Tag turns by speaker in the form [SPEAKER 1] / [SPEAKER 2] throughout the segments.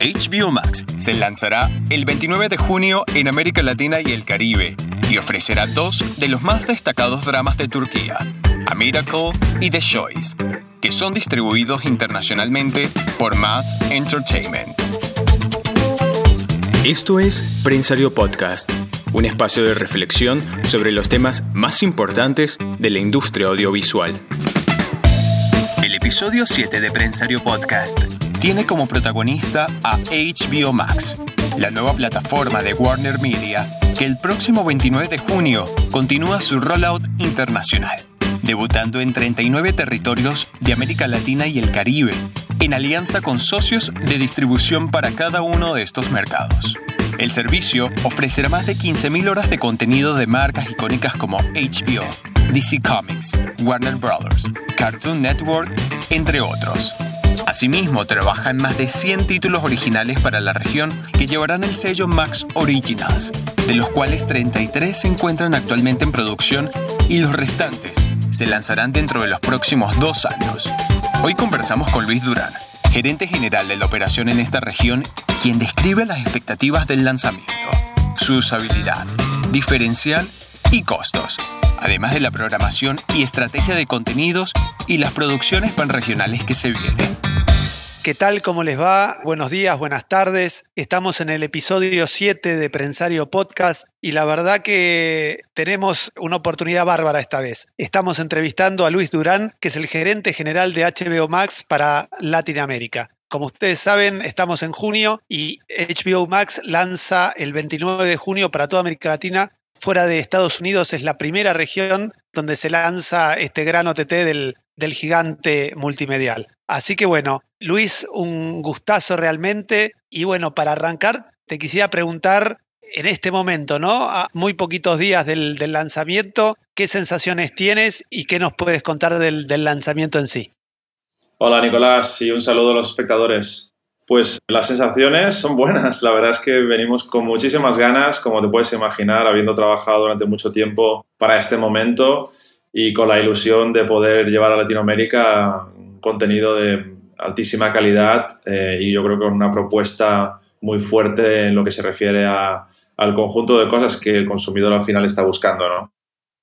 [SPEAKER 1] HBO Max se lanzará el 29 de junio en América Latina y el Caribe y ofrecerá dos de los más destacados dramas de Turquía, A Miracle y The Choice, que son distribuidos internacionalmente por Math Entertainment. Esto es Prensario Podcast, un espacio de reflexión sobre los temas más importantes de la industria audiovisual. El episodio 7 de Prensario Podcast tiene como protagonista a HBO Max, la nueva plataforma de Warner Media que el próximo 29 de junio continúa su rollout internacional, debutando en 39 territorios de América Latina y el Caribe, en alianza con socios de distribución para cada uno de estos mercados. El servicio ofrecerá más de 15.000 horas de contenido de marcas icónicas como HBO, DC Comics, Warner Bros., Cartoon Network, entre otros. Asimismo, trabaja en más de 100 títulos originales para la región que llevarán el sello Max Originals, de los cuales 33 se encuentran actualmente en producción y los restantes se lanzarán dentro de los próximos dos años. Hoy conversamos con Luis Durán, gerente general de la operación en esta región, quien describe las expectativas del lanzamiento, su usabilidad, diferencial y costos, además de la programación y estrategia de contenidos y las producciones panregionales que se vienen.
[SPEAKER 2] ¿Qué tal? ¿Cómo les va? Buenos días, buenas tardes. Estamos en el episodio 7 de Prensario Podcast y la verdad que tenemos una oportunidad bárbara esta vez. Estamos entrevistando a Luis Durán, que es el gerente general de HBO Max para Latinoamérica. Como ustedes saben, estamos en junio y HBO Max lanza el 29 de junio para toda América Latina. Fuera de Estados Unidos es la primera región donde se lanza este gran OTT del, del gigante multimedial. Así que bueno, Luis, un gustazo realmente. Y bueno, para arrancar, te quisiera preguntar en este momento, ¿no? Muy poquitos días del, lanzamiento, ¿qué sensaciones tienes y qué nos puedes contar del, del lanzamiento en sí?
[SPEAKER 3] Hola Nicolás y un saludo a los espectadores. Pues las sensaciones son buenas, la verdad es que venimos con muchísimas ganas, como te puedes imaginar, habiendo trabajado durante mucho tiempo para este momento y con la ilusión de poder llevar a Latinoamérica contenido de altísima calidad eh, y yo creo que con una propuesta muy fuerte en lo que se refiere a, al conjunto de cosas que el consumidor al final está buscando, ¿no?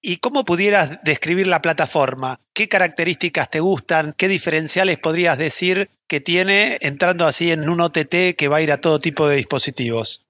[SPEAKER 2] ¿Y cómo pudieras describir la plataforma? ¿Qué características te gustan? ¿Qué diferenciales podrías decir que tiene entrando así en un OTT que va a ir a todo tipo de dispositivos?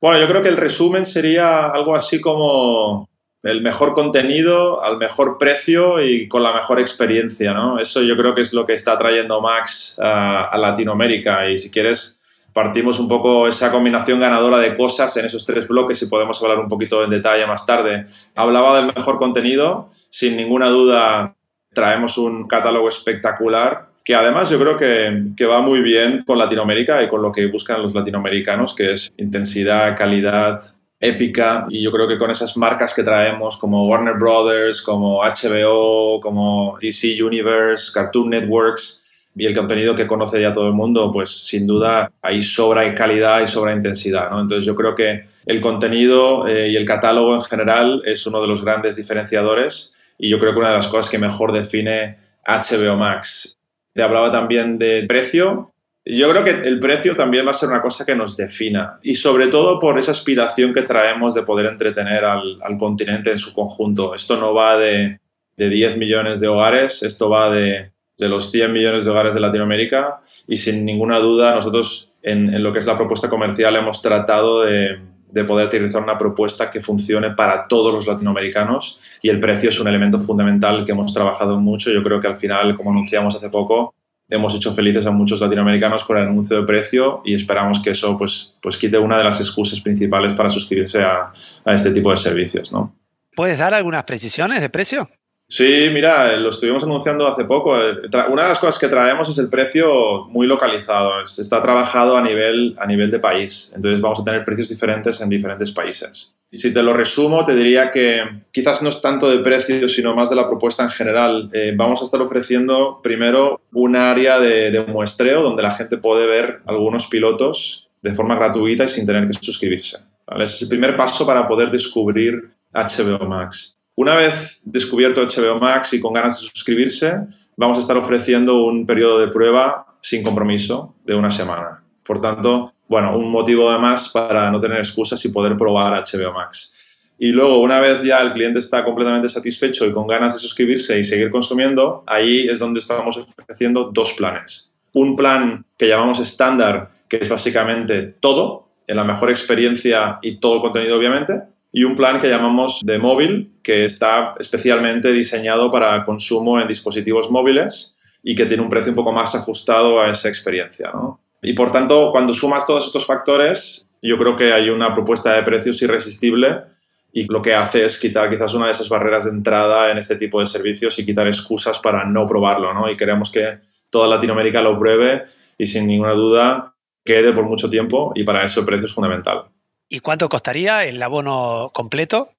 [SPEAKER 3] Bueno, yo creo que el resumen sería algo así como el mejor contenido al mejor precio y con la mejor experiencia, ¿no? Eso yo creo que es lo que está trayendo Max a, Latinoamérica y si quieres partimos un poco esa combinación ganadora de cosas en esos tres bloques y podemos hablar un poquito en detalle más tarde. Hablaba del mejor contenido, sin ninguna duda traemos un catálogo espectacular que además yo creo que, que, va muy bien con Latinoamérica y con lo que buscan los latinoamericanos, que es intensidad, calidad, épica y yo creo que con esas marcas que traemos como Warner Brothers, como HBO, como DC Universe, Cartoon Networks y el contenido que conoce ya todo el mundo, pues sin duda hay sobra calidad y sobra intensidad. Entonces yo creo que el contenido eh, y el catálogo en general es uno de los grandes diferenciadores y yo creo que una de las cosas que mejor define HBO Max. Te hablaba también de precio yo creo que el precio también va a ser una cosa que nos defina y sobre todo por esa aspiración que traemos de poder entretener al, continente en su conjunto. Esto no va de, de 10 millones de hogares, esto va de, de, los 100 millones de hogares de Latinoamérica y sin ninguna duda nosotros en, en lo que es la propuesta comercial hemos tratado de, de poder utilizar una propuesta que funcione para todos los latinoamericanos y el precio es un elemento fundamental que hemos trabajado mucho. Yo creo que al final, como anunciamos hace poco, hemos hecho felices a muchos latinoamericanos con el anuncio de precio y esperamos que eso pues, pues quite una de las excusas principales para suscribirse a, este tipo de servicios. ¿no?
[SPEAKER 2] ¿Puedes dar algunas precisiones de precio?
[SPEAKER 3] Sí, mira, lo estuvimos anunciando hace poco. Una de las cosas que traemos es el precio muy localizado. Está trabajado a nivel, a nivel de país. Entonces vamos a tener precios diferentes en diferentes países. Y si te lo resumo, te diría que quizás no es tanto de precio, sino más de la propuesta en general. Eh, vamos a estar ofreciendo primero un área de, muestreo donde la gente puede ver algunos pilotos de forma gratuita y sin tener que suscribirse. Es el primer paso para poder descubrir HBO Max. Una vez descubierto HBO Max y con ganas de suscribirse, vamos a estar ofreciendo un periodo de prueba sin compromiso de una semana. Por tanto, bueno, un motivo de más para no tener excusas y poder probar HBO Max. Y luego, una vez ya el cliente está completamente satisfecho y con ganas de suscribirse y seguir consumiendo, ahí es donde estamos ofreciendo dos planes. Un plan que llamamos estándar, que es básicamente todo, en la mejor experiencia y todo el contenido, obviamente. Y un plan que llamamos de móvil, que está especialmente diseñado para consumo en dispositivos móviles y que tiene un precio un poco más ajustado a esa experiencia. ¿no? Y por tanto, cuando sumas todos estos factores, yo creo que hay una propuesta de precios irresistible y lo que hace es quitar quizás una de esas barreras de entrada en este tipo de servicios y quitar excusas para no probarlo, ¿no? Y queremos que toda Latinoamérica lo pruebe y sin ninguna duda quede por mucho tiempo y para eso el precio es fundamental.
[SPEAKER 2] ¿Y cuánto costaría el abono completo?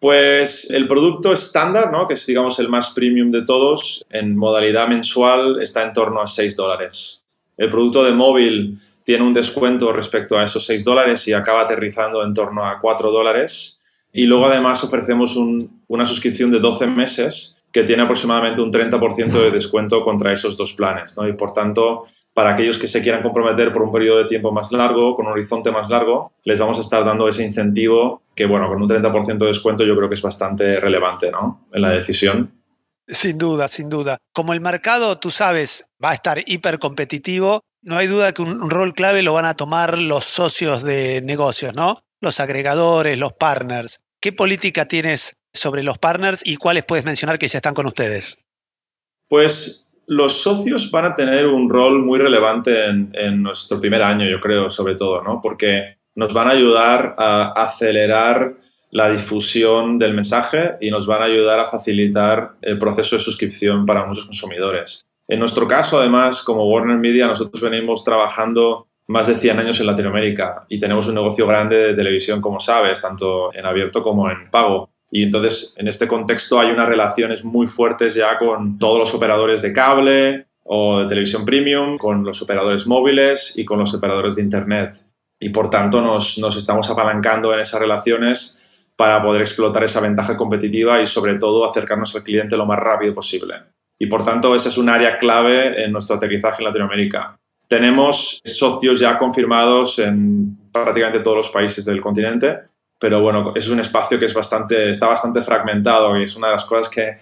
[SPEAKER 3] Pues el producto estándar, ¿no? que es digamos el más premium de todos, en modalidad mensual está en torno a 6 dólares. El producto de móvil tiene un descuento respecto a esos 6 dólares y acaba aterrizando en torno a 4 dólares. Y luego además ofrecemos una suscripción de 12 meses que tiene aproximadamente un 30% de descuento contra esos dos planes. ¿no? Y por tanto, para aquellos que se quieran comprometer por un periodo de tiempo más largo, con un horizonte más largo, les vamos a estar dando ese incentivo que, bueno, con un 30% de descuento yo creo que es bastante relevante ¿no? en la decisión.
[SPEAKER 2] Sin duda, sin duda. Como el mercado, tú sabes, va a estar hiper competitivo, no hay duda que un rol clave lo van a tomar los socios de negocios, ¿no? los agregadores, los partners. ¿Qué política tienes sobre los partners y cuáles puedes mencionar que ya están con ustedes?
[SPEAKER 3] Pues los socios van a tener un rol muy relevante en, nuestro primer año, yo creo, sobre todo, ¿no? Porque nos van a ayudar a acelerar la difusión del mensaje y nos van a ayudar a facilitar el proceso de suscripción para muchos consumidores. En nuestro caso, además, como Warner Media, nosotros venimos trabajando más de 100 años en Latinoamérica y tenemos un negocio grande de televisión, como sabes, tanto en abierto como en pago. Y entonces, en este contexto hay unas relaciones muy fuertes ya con todos los operadores de cable o de televisión premium, con los operadores móviles y con los operadores de Internet. Y por tanto, nos, nos estamos apalancando en esas relaciones para poder explotar esa ventaja competitiva y sobre todo acercarnos al cliente lo más rápido posible. Y por tanto, esa es un área clave en nuestro aterrizaje en Latinoamérica. Tenemos socios ya confirmados en prácticamente todos los países del continente, pero bueno, es un espacio que es bastante, está bastante fragmentado y es una de las cosas que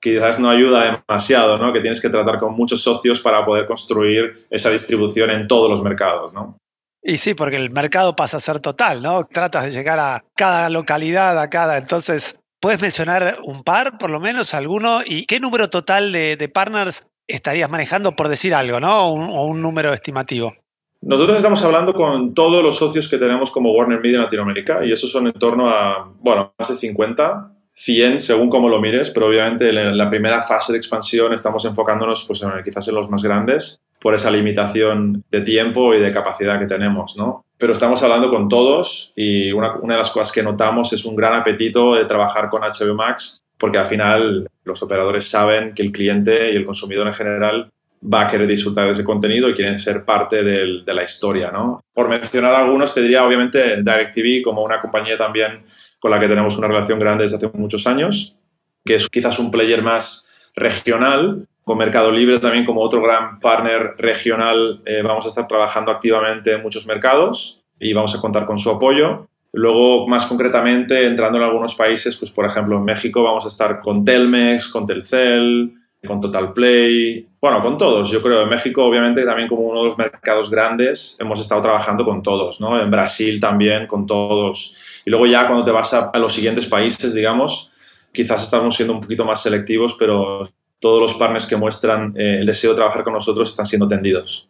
[SPEAKER 3] quizás no ayuda demasiado, ¿no? que tienes que tratar con muchos socios para poder construir esa distribución en todos los mercados. ¿no?
[SPEAKER 2] Y sí, porque el mercado pasa a ser total, ¿no? Tratas de llegar a cada localidad, a cada. Entonces, ¿puedes mencionar un par, por lo menos, alguno? ¿Y qué número total de, partners estarías manejando, por decir algo, ¿no? O un, número estimativo.
[SPEAKER 3] Nosotros estamos hablando con todos los socios que tenemos como Warner Media en Latinoamérica y esos son en torno a, bueno, más de 50, 100 según como lo mires, pero obviamente en la primera fase de expansión estamos enfocándonos pues, quizás en los más grandes por esa limitación de tiempo y de capacidad que tenemos, ¿no? Pero estamos hablando con todos y una, una de las cosas que notamos es un gran apetito de trabajar con HBO Max porque al final los operadores saben que el cliente y el consumidor en general va a querer disfrutar de ese contenido y quieren ser parte de la historia, ¿no? Por mencionar algunos, te diría obviamente DirecTV como una compañía también con la que tenemos una relación grande desde hace muchos años, que es quizás un player más regional, con Mercado Libre también como otro gran partner regional, eh, vamos a estar trabajando activamente en muchos mercados y vamos a contar con su apoyo. Luego, más concretamente, entrando en algunos países, pues por ejemplo en México vamos a estar con Telmex, con Telcel, con Total Play, bueno, con todos. Yo creo en México, obviamente, también como uno de los mercados grandes, hemos estado trabajando con todos, ¿no? En Brasil también, con todos. Y luego ya cuando te vas a, los siguientes países, digamos, quizás estamos siendo un poquito más selectivos, pero todos los partners que muestran eh, el deseo de trabajar con nosotros están siendo tendidos.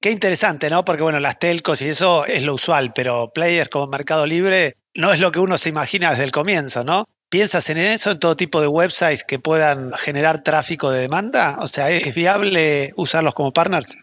[SPEAKER 2] Qué interesante, ¿no? Porque bueno, las telcos y eso es lo usual, pero players como Mercado Libre no es lo que uno se imagina desde el comienzo, ¿no? ¿Piensas en eso, en todo tipo de websites que puedan generar tráfico de demanda? O sea, ¿es viable usarlos como partners?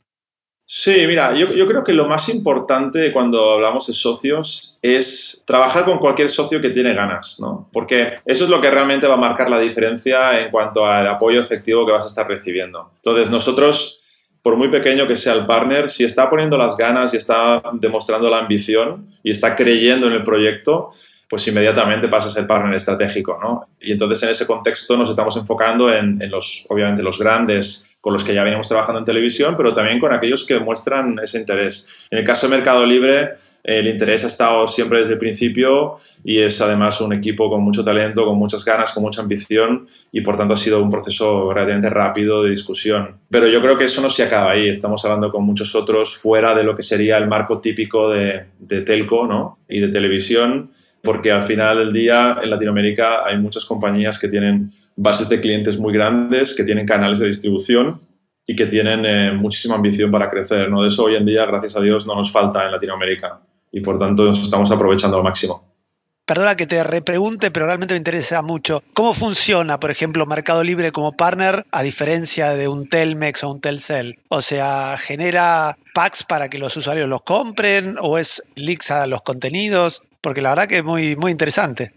[SPEAKER 3] Sí, mira, yo, creo que lo más importante cuando hablamos de socios es trabajar con cualquier socio que tiene ganas, ¿no? Porque eso es lo que realmente va a marcar la diferencia en cuanto al apoyo efectivo que vas a estar recibiendo. Entonces, nosotros por muy pequeño que sea el partner, si está poniendo las ganas y está demostrando la ambición y está creyendo en el proyecto, pues inmediatamente pasa a ser partner estratégico, ¿no? Y entonces en ese contexto nos estamos enfocando en, los, obviamente, los grandes con los que ya venimos trabajando en televisión, pero también con aquellos que muestran ese interés. En el caso de Mercado Libre, el interés ha estado siempre desde el principio y es además un equipo con mucho talento, con muchas ganas, con mucha ambición y por tanto ha sido un proceso relativamente rápido de discusión. Pero yo creo que eso no se acaba ahí, estamos hablando con muchos otros fuera de lo que sería el marco típico de, de telco ¿no? y de televisión, porque al final del día en Latinoamérica hay muchas compañías que tienen bases de clientes muy grandes, que tienen canales de distribución y que tienen eh, muchísima ambición para crecer. ¿no? De eso hoy en día, gracias a Dios, no nos falta en Latinoamérica y por tanto nos estamos aprovechando al máximo.
[SPEAKER 2] Perdona que te repregunte, pero realmente me interesa mucho. ¿Cómo funciona, por ejemplo, Mercado Libre como partner a diferencia de un Telmex o un Telcel? O sea, ¿genera packs para que los usuarios los compren o es leaks a los contenidos? Porque la verdad que es muy, muy interesante.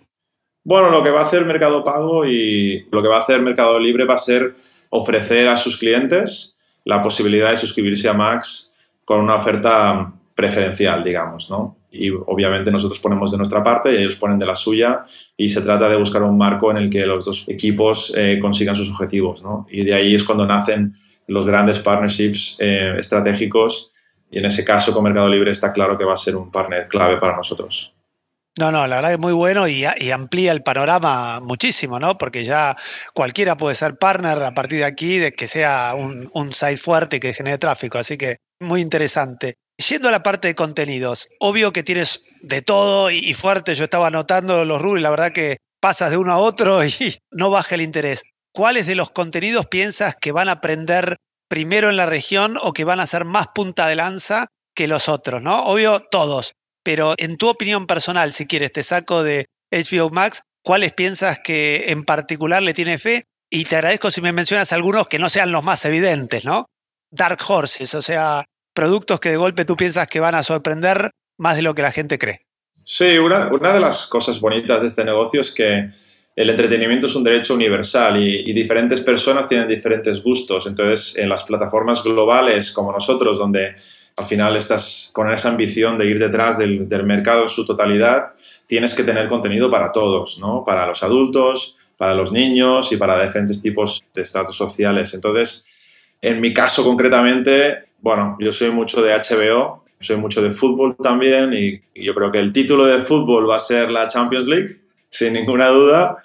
[SPEAKER 3] Bueno, lo que va a hacer Mercado Pago y lo que va a hacer Mercado Libre va a ser ofrecer a sus clientes la posibilidad de suscribirse a Max con una oferta preferencial, digamos, ¿no? Y obviamente nosotros ponemos de nuestra parte y ellos ponen de la suya y se trata de buscar un marco en el que los dos equipos eh, consigan sus objetivos, ¿no? Y de ahí es cuando nacen los grandes partnerships eh, estratégicos y en ese caso con Mercado Libre está claro que va a ser un partner clave para nosotros.
[SPEAKER 2] No, no, la verdad es muy bueno y, amplía el panorama muchísimo, ¿no? Porque ya cualquiera puede ser partner a partir de aquí, de que sea un, site fuerte que genere tráfico. Así que muy interesante. Yendo a la parte de contenidos, obvio que tienes de todo y, fuerte. Yo estaba anotando los rubros la verdad que pasas de uno a otro y no baja el interés. ¿Cuáles de los contenidos piensas que van a aprender primero en la región o que van a ser más punta de lanza que los otros, ¿no? Obvio, todos. Pero en tu opinión personal, si quieres, te saco de HBO Max, ¿cuáles piensas que en particular le tiene fe? Y te agradezco si me mencionas algunos que no sean los más evidentes, ¿no? Dark Horses, o sea, productos que de golpe tú piensas que van a sorprender más de lo que la gente cree.
[SPEAKER 3] Sí, una, de las cosas bonitas de este negocio es que el entretenimiento es un derecho universal y, diferentes personas tienen diferentes gustos. Entonces, en las plataformas globales como nosotros, donde al final estás con esa ambición de ir detrás del, mercado en su totalidad, tienes que tener contenido para todos, ¿no? Para los adultos, para los niños y para diferentes tipos de estatus sociales. Entonces, en mi caso concretamente, bueno, yo soy mucho de HBO, soy mucho de fútbol también y yo creo que el título de fútbol va a ser la Champions League, sin ninguna duda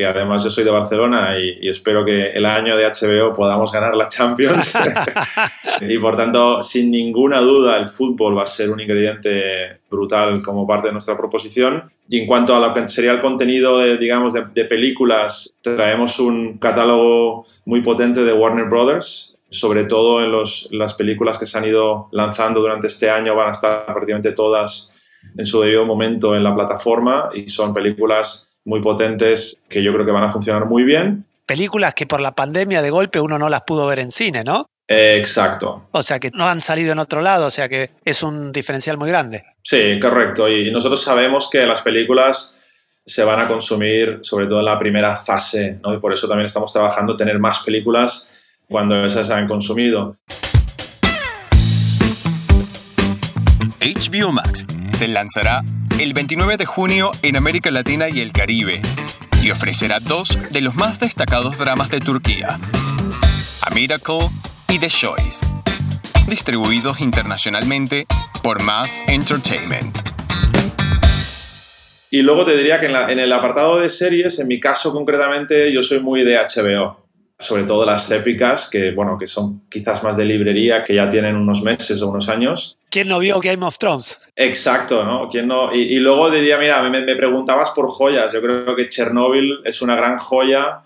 [SPEAKER 3] que además yo soy de Barcelona y, espero que el año de HBO podamos ganar la Champions. y por tanto, sin ninguna duda, el fútbol va a ser un ingrediente brutal como parte de nuestra proposición. Y en cuanto a lo que sería el contenido de, digamos, de, películas, traemos un catálogo muy potente de Warner Brothers, sobre todo en los, las películas que se han ido lanzando durante este año, van a estar prácticamente todas en su debido momento en la plataforma y son películas muy potentes que yo creo que van a funcionar muy bien.
[SPEAKER 2] Películas que por la pandemia de golpe uno no las pudo ver en cine, ¿no?
[SPEAKER 3] exacto.
[SPEAKER 2] O sea que no han salido en otro lado, o sea que es un diferencial muy grande.
[SPEAKER 3] Sí, correcto. Y nosotros sabemos que las películas se van a consumir sobre todo en la primera fase, ¿no? Y por eso también estamos trabajando en tener más películas cuando esas se han consumido.
[SPEAKER 1] HBO Max se lanzará el 29 de junio en América Latina y el Caribe y ofrecerá dos de los más destacados dramas de Turquía, A Miracle y The Choice, distribuidos internacionalmente por Math Entertainment.
[SPEAKER 3] Y luego te diría que en, en, el apartado de series, en mi caso concretamente, yo soy muy de HBO sobre todo las épicas, que, bueno, que son quizás más de librería, que ya tienen unos meses o unos años.
[SPEAKER 2] ¿Quién no vio Game of Thrones?
[SPEAKER 3] Exacto, ¿no? ¿Quién no? Y, luego diría, mira, me, preguntabas por joyas. Yo creo que Chernobyl es una gran joya.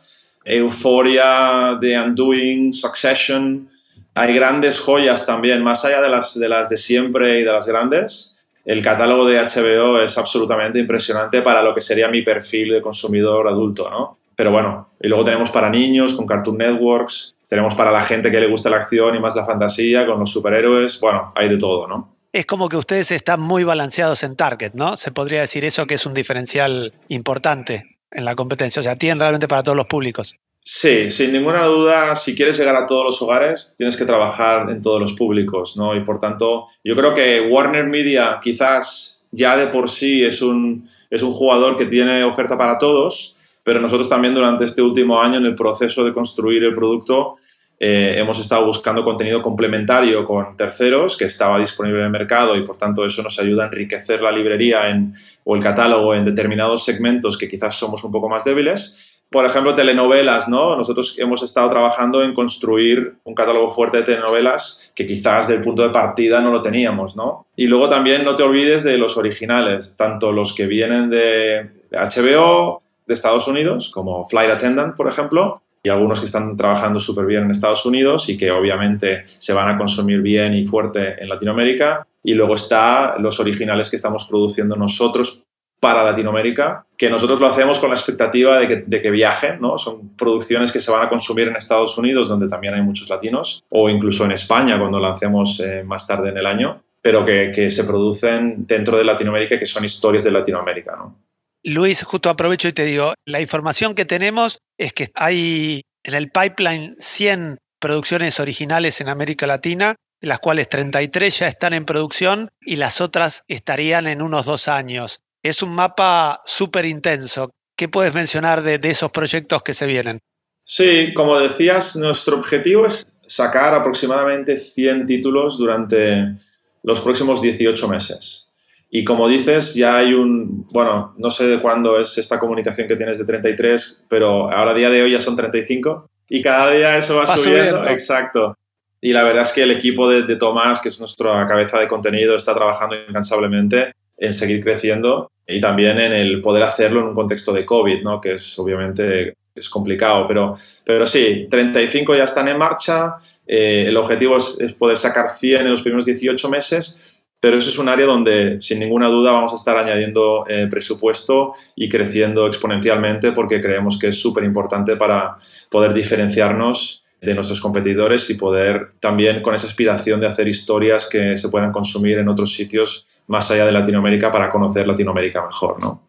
[SPEAKER 3] Euphoria, The Undoing, Succession. Hay grandes joyas también, más allá de, las de siempre y de las grandes. El catálogo de HBO es absolutamente impresionante para lo que sería mi perfil de consumidor adulto, ¿no? Pero bueno, y luego tenemos para niños con Cartoon Networks, tenemos para la gente que le gusta la acción y más la fantasía con los superhéroes, bueno, hay de todo, ¿no?
[SPEAKER 2] Es como que ustedes están muy balanceados en target, ¿no? Se podría decir eso que es un diferencial importante en la competencia, o sea, tienen realmente para todos los públicos.
[SPEAKER 3] Sí, sin ninguna duda, si quieres llegar a todos los hogares, tienes que trabajar en todos los públicos, ¿no? Y por tanto, yo creo que Warner Media quizás ya de por sí es un, es un jugador que tiene oferta para todos, pero nosotros también durante este último año en el proceso de construir el producto eh, hemos estado buscando contenido complementario con terceros que estaba disponible en el mercado y por tanto eso nos ayuda a enriquecer la librería en, o el catálogo en determinados segmentos que quizás somos un poco más débiles. Por ejemplo, telenovelas, ¿no? Nosotros hemos estado trabajando en construir un catálogo fuerte de telenovelas que quizás del punto de partida no lo teníamos, ¿no? Y luego también no te olvides de los originales, tanto los que vienen de HBO, de Estados Unidos, como Flight Attendant, por ejemplo, y algunos que están trabajando súper bien en Estados Unidos y que obviamente se van a consumir bien y fuerte en Latinoamérica. Y luego está los originales que estamos produciendo nosotros para Latinoamérica, que nosotros lo hacemos con la expectativa de que, de que, viajen, ¿no? Son producciones que se van a consumir en Estados Unidos, donde también hay muchos latinos, o incluso en España, cuando lancemos eh, más tarde en el año, pero que, que, se producen dentro de Latinoamérica, que son historias de Latinoamérica, ¿no?
[SPEAKER 2] Luis, justo aprovecho y te digo, la información que tenemos es que hay en el pipeline 100 producciones originales en América Latina, de las cuales 33 ya están en producción y las otras estarían en unos dos años. Es un mapa súper intenso. ¿Qué puedes mencionar de, de esos proyectos que se vienen?
[SPEAKER 3] Sí, como decías, nuestro objetivo es sacar aproximadamente 100 títulos durante los próximos 18 meses. Y como dices, ya hay un, bueno, no sé de cuándo es esta comunicación que tienes de 33, pero ahora a día de hoy ya son 35 y cada día eso va, subiendo. Exacto. Y la verdad es que el equipo de, de, Tomás, que es nuestra cabeza de contenido, está trabajando incansablemente en seguir creciendo y también en el poder hacerlo en un contexto de COVID, ¿no? que es obviamente es complicado, pero, pero sí, 35 ya están en marcha, eh, el objetivo es, es poder sacar 100 en los primeros 18 meses pero eso es un área donde sin ninguna duda vamos a estar añadiendo eh, presupuesto y creciendo exponencialmente porque creemos que es súper importante para poder diferenciarnos de nuestros competidores y poder también con esa aspiración de hacer historias que se puedan consumir en otros sitios más allá de Latinoamérica para conocer Latinoamérica mejor, ¿no?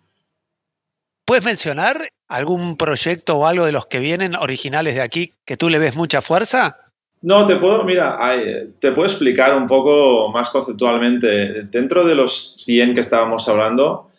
[SPEAKER 2] ¿Puedes mencionar algún proyecto o algo de los que vienen originales de aquí que tú le ves mucha fuerza?
[SPEAKER 3] No, te puedo, mira, te puedo explicar un poco más conceptualmente. Dentro de los 100 que estábamos hablando,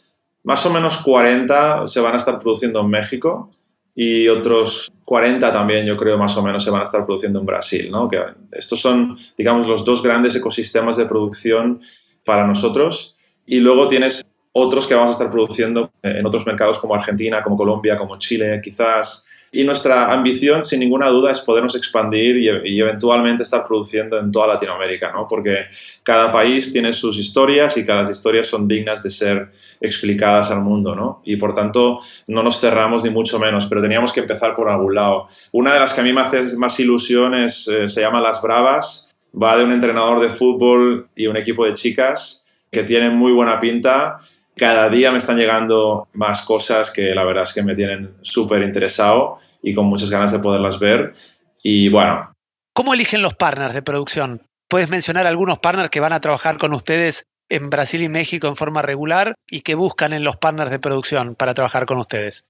[SPEAKER 3] más o menos 40 se van a estar produciendo en México y otros 40 también, yo creo, más o menos se van a estar produciendo en Brasil, ¿no? Que estos son, digamos, los dos grandes ecosistemas de producción para nosotros. Y luego tienes otros que vamos a estar produciendo en otros mercados como Argentina, como Colombia, como Chile, quizás. Y nuestra ambición, sin ninguna duda, es podernos expandir y, eventualmente estar produciendo en toda Latinoamérica, ¿no? Porque cada país tiene sus historias y cada historias son dignas de ser explicadas al mundo, ¿no? Y por tanto, no nos cerramos ni mucho menos, pero teníamos que empezar por algún lado. Una de las que a mí me hace más ilusión es, eh, se llama Las Bravas, va de un entrenador de fútbol y un equipo de chicas que tienen muy buena pinta cada día me están llegando más cosas que la verdad es que me tienen súper interesado y con muchas ganas de poderlas ver. Y bueno.
[SPEAKER 2] ¿Cómo eligen los partners de producción? ¿Puedes mencionar algunos partners que van a trabajar con ustedes en Brasil y México en forma regular y que buscan en los partners de producción para trabajar con ustedes?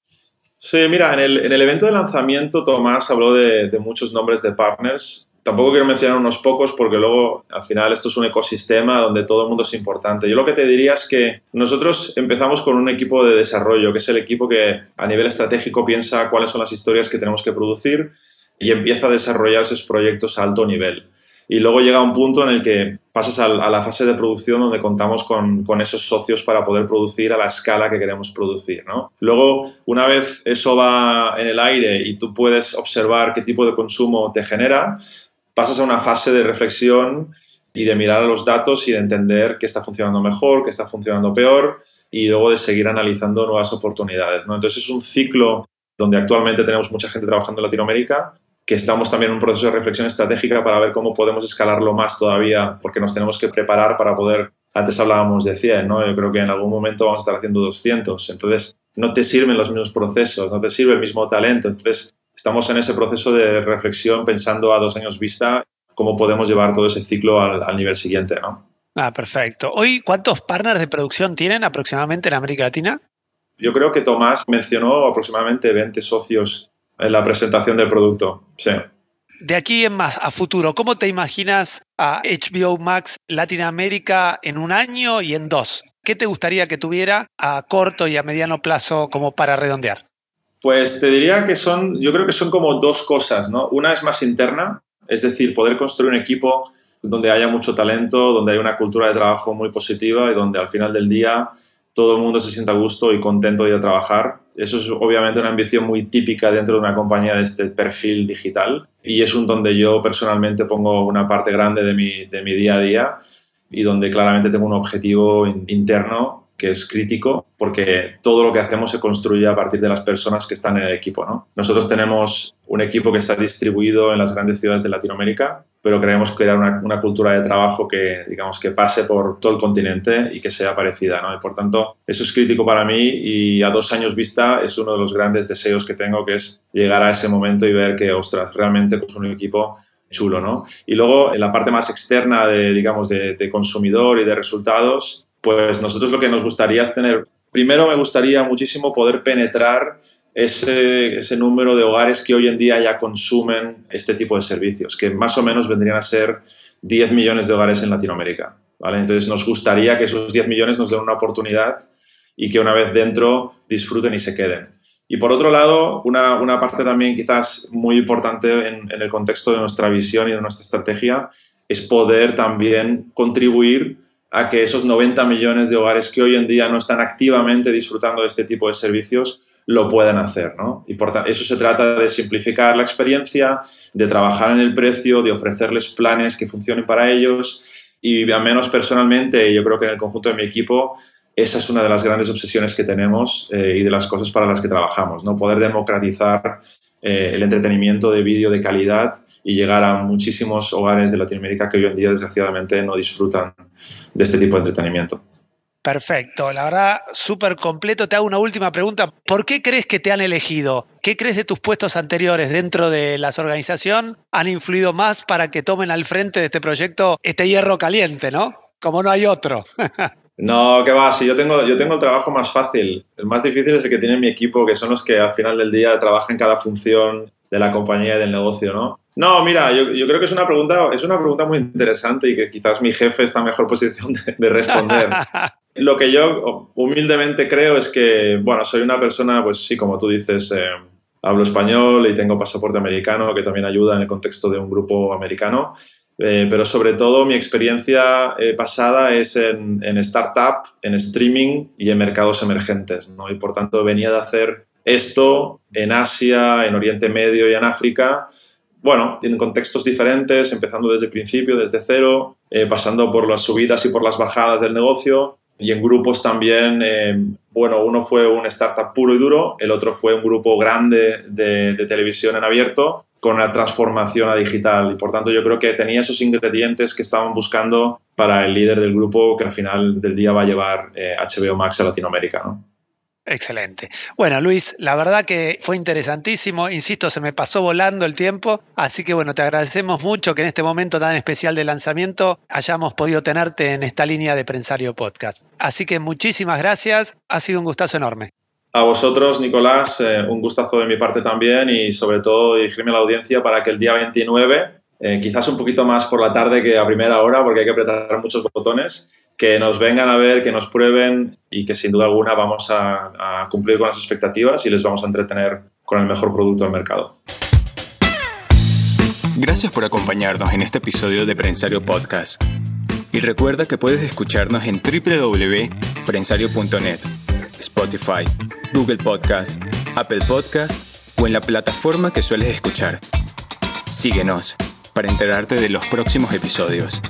[SPEAKER 3] Sí, mira, en el, en el evento de lanzamiento Tomás habló de, de muchos nombres de partners Tampoco quiero mencionar unos pocos porque luego al final esto es un ecosistema donde todo el mundo es importante. Yo lo que te diría es que nosotros empezamos con un equipo de desarrollo, que es el equipo que a nivel estratégico piensa cuáles son las historias que tenemos que producir y empieza a desarrollar esos proyectos a alto nivel. Y luego llega un punto en el que pasas a la fase de producción donde contamos con, con, esos socios para poder producir a la escala que queremos producir. ¿no? Luego, una vez eso va en el aire y tú puedes observar qué tipo de consumo te genera, pasas a una fase de reflexión y de mirar a los datos y de entender qué está funcionando mejor, qué está funcionando peor y luego de seguir analizando nuevas oportunidades. ¿no? Entonces es un ciclo donde actualmente tenemos mucha gente trabajando en Latinoamérica, que estamos también en un proceso de reflexión estratégica para ver cómo podemos escalarlo más todavía, porque nos tenemos que preparar para poder, antes hablábamos de 100, ¿no? yo creo que en algún momento vamos a estar haciendo 200, entonces no te sirven los mismos procesos, no te sirve el mismo talento, entonces estamos en ese proceso de reflexión pensando a dos años vista cómo podemos llevar todo ese ciclo al, nivel siguiente, ¿no?
[SPEAKER 2] Ah, perfecto. Hoy, ¿cuántos partners de producción tienen aproximadamente en América Latina?
[SPEAKER 3] Yo creo que Tomás mencionó aproximadamente 20 socios en la presentación del producto. Sí.
[SPEAKER 2] De aquí en más, a futuro, ¿cómo te imaginas a HBO Max Latinoamérica en un año y en dos? ¿Qué te gustaría que tuviera a corto y a mediano plazo como para redondear?
[SPEAKER 3] Pues te diría que son, yo creo que son como dos cosas, ¿no? Una es más interna, Es decir, poder construir un equipo donde haya mucho talento, donde haya una cultura de trabajo muy positiva y donde al final del día todo el mundo se sienta a gusto y contento de ir a trabajar. Eso es obviamente una ambición muy típica dentro de una compañía de este perfil digital y es un donde yo personalmente pongo una parte grande de mi, de mi día a día y donde claramente tengo un objetivo interno que es crítico porque todo lo que hacemos se construye a partir de las personas que están en el equipo. ¿no? Nosotros tenemos un equipo que está distribuido en las grandes ciudades de Latinoamérica, pero queremos crear una, cultura de trabajo que, digamos, que pase por todo el continente y que sea parecida. ¿no? Y por tanto, eso es crítico para mí y a dos años vista es uno de los grandes deseos que tengo, que es llegar a ese momento y ver que, ostras, realmente es un equipo chulo, ¿no? Y luego, en la parte más externa de, digamos, de consumidor y de resultados, pues nosotros lo que nos gustaría es tener, primero me gustaría muchísimo poder penetrar ese, ese, número de hogares que hoy en día ya consumen este tipo de servicios, que más o menos vendrían a ser 10 millones de hogares en Latinoamérica. ¿vale? Entonces nos gustaría que esos 10 millones nos den una oportunidad y que una vez dentro disfruten y se queden. Y por otro lado, una, una parte también quizás muy importante en, en el contexto de nuestra visión y de nuestra estrategia es poder también contribuir a que esos 90 millones de hogares que hoy en día no están activamente disfrutando de este tipo de servicios lo puedan hacer. ¿no? Y por eso se trata de simplificar la experiencia, de trabajar en el precio, de ofrecerles planes que funcionen para ellos y al menos personalmente, yo creo que en el conjunto de mi equipo, esa es una de las grandes obsesiones que tenemos eh, y de las cosas para las que trabajamos, ¿no? poder democratizar eh, el entretenimiento de vídeo de calidad y llegar a muchísimos hogares de Latinoamérica que hoy en día desgraciadamente no disfrutan de este tipo de entretenimiento.
[SPEAKER 2] Perfecto, la verdad, súper completo. Te hago una última pregunta. ¿Por qué crees que te han elegido? ¿Qué crees de tus puestos anteriores dentro de las organización han influido más para que tomen al frente de este proyecto este hierro caliente, ¿no? Como no hay otro.
[SPEAKER 3] No, que va, si yo tengo, yo tengo el trabajo más fácil. El más difícil es el que tiene mi equipo, que son los que al final del día trabajan cada función de la compañía y del negocio, ¿no? No, mira, yo, yo, creo que es una, pregunta, es una pregunta muy interesante y que quizás mi jefe está en mejor posición de, de responder. Lo que yo humildemente creo es que, bueno, soy una persona, pues sí, como tú dices, eh, hablo español y tengo pasaporte americano, que también ayuda en el contexto de un grupo americano. Eh, pero sobre todo mi experiencia eh, pasada es en, en, startup, en streaming y en mercados emergentes. ¿no? Y por tanto venía de hacer esto en Asia, en Oriente Medio y en África. Bueno, en contextos diferentes, empezando desde el principio, desde cero, eh, pasando por las subidas y por las bajadas del negocio y en grupos también, eh, bueno, uno fue un startup puro y duro, el otro fue un grupo grande de, de televisión en abierto con la transformación a digital. Y por tanto yo creo que tenía esos ingredientes que estaban buscando para el líder del grupo que al final del día va a llevar eh, HBO Max a Latinoamérica. ¿no?
[SPEAKER 2] Excelente. Bueno, Luis, la verdad que fue interesantísimo. Insisto, se me pasó volando el tiempo. Así que bueno, te agradecemos mucho que en este momento tan especial de lanzamiento hayamos podido tenerte en esta línea de Prensario Podcast. Así que muchísimas gracias. Ha sido un gustazo enorme.
[SPEAKER 3] A vosotros, Nicolás, eh, un gustazo de mi parte también y sobre todo dirigirme a la audiencia para que el día 29, eh, quizás un poquito más por la tarde que a primera hora, porque hay que apretar muchos botones, que nos vengan a ver, que nos prueben y que sin duda alguna vamos a, a cumplir con las expectativas y les vamos a entretener con el mejor producto del mercado.
[SPEAKER 1] Gracias por acompañarnos en este episodio de Prensario Podcast. Y recuerda que puedes escucharnos en www.prensario.net Spotify, Google Podcast, Apple Podcast o en la plataforma que sueles escuchar. Síguenos para enterarte de los próximos episodios.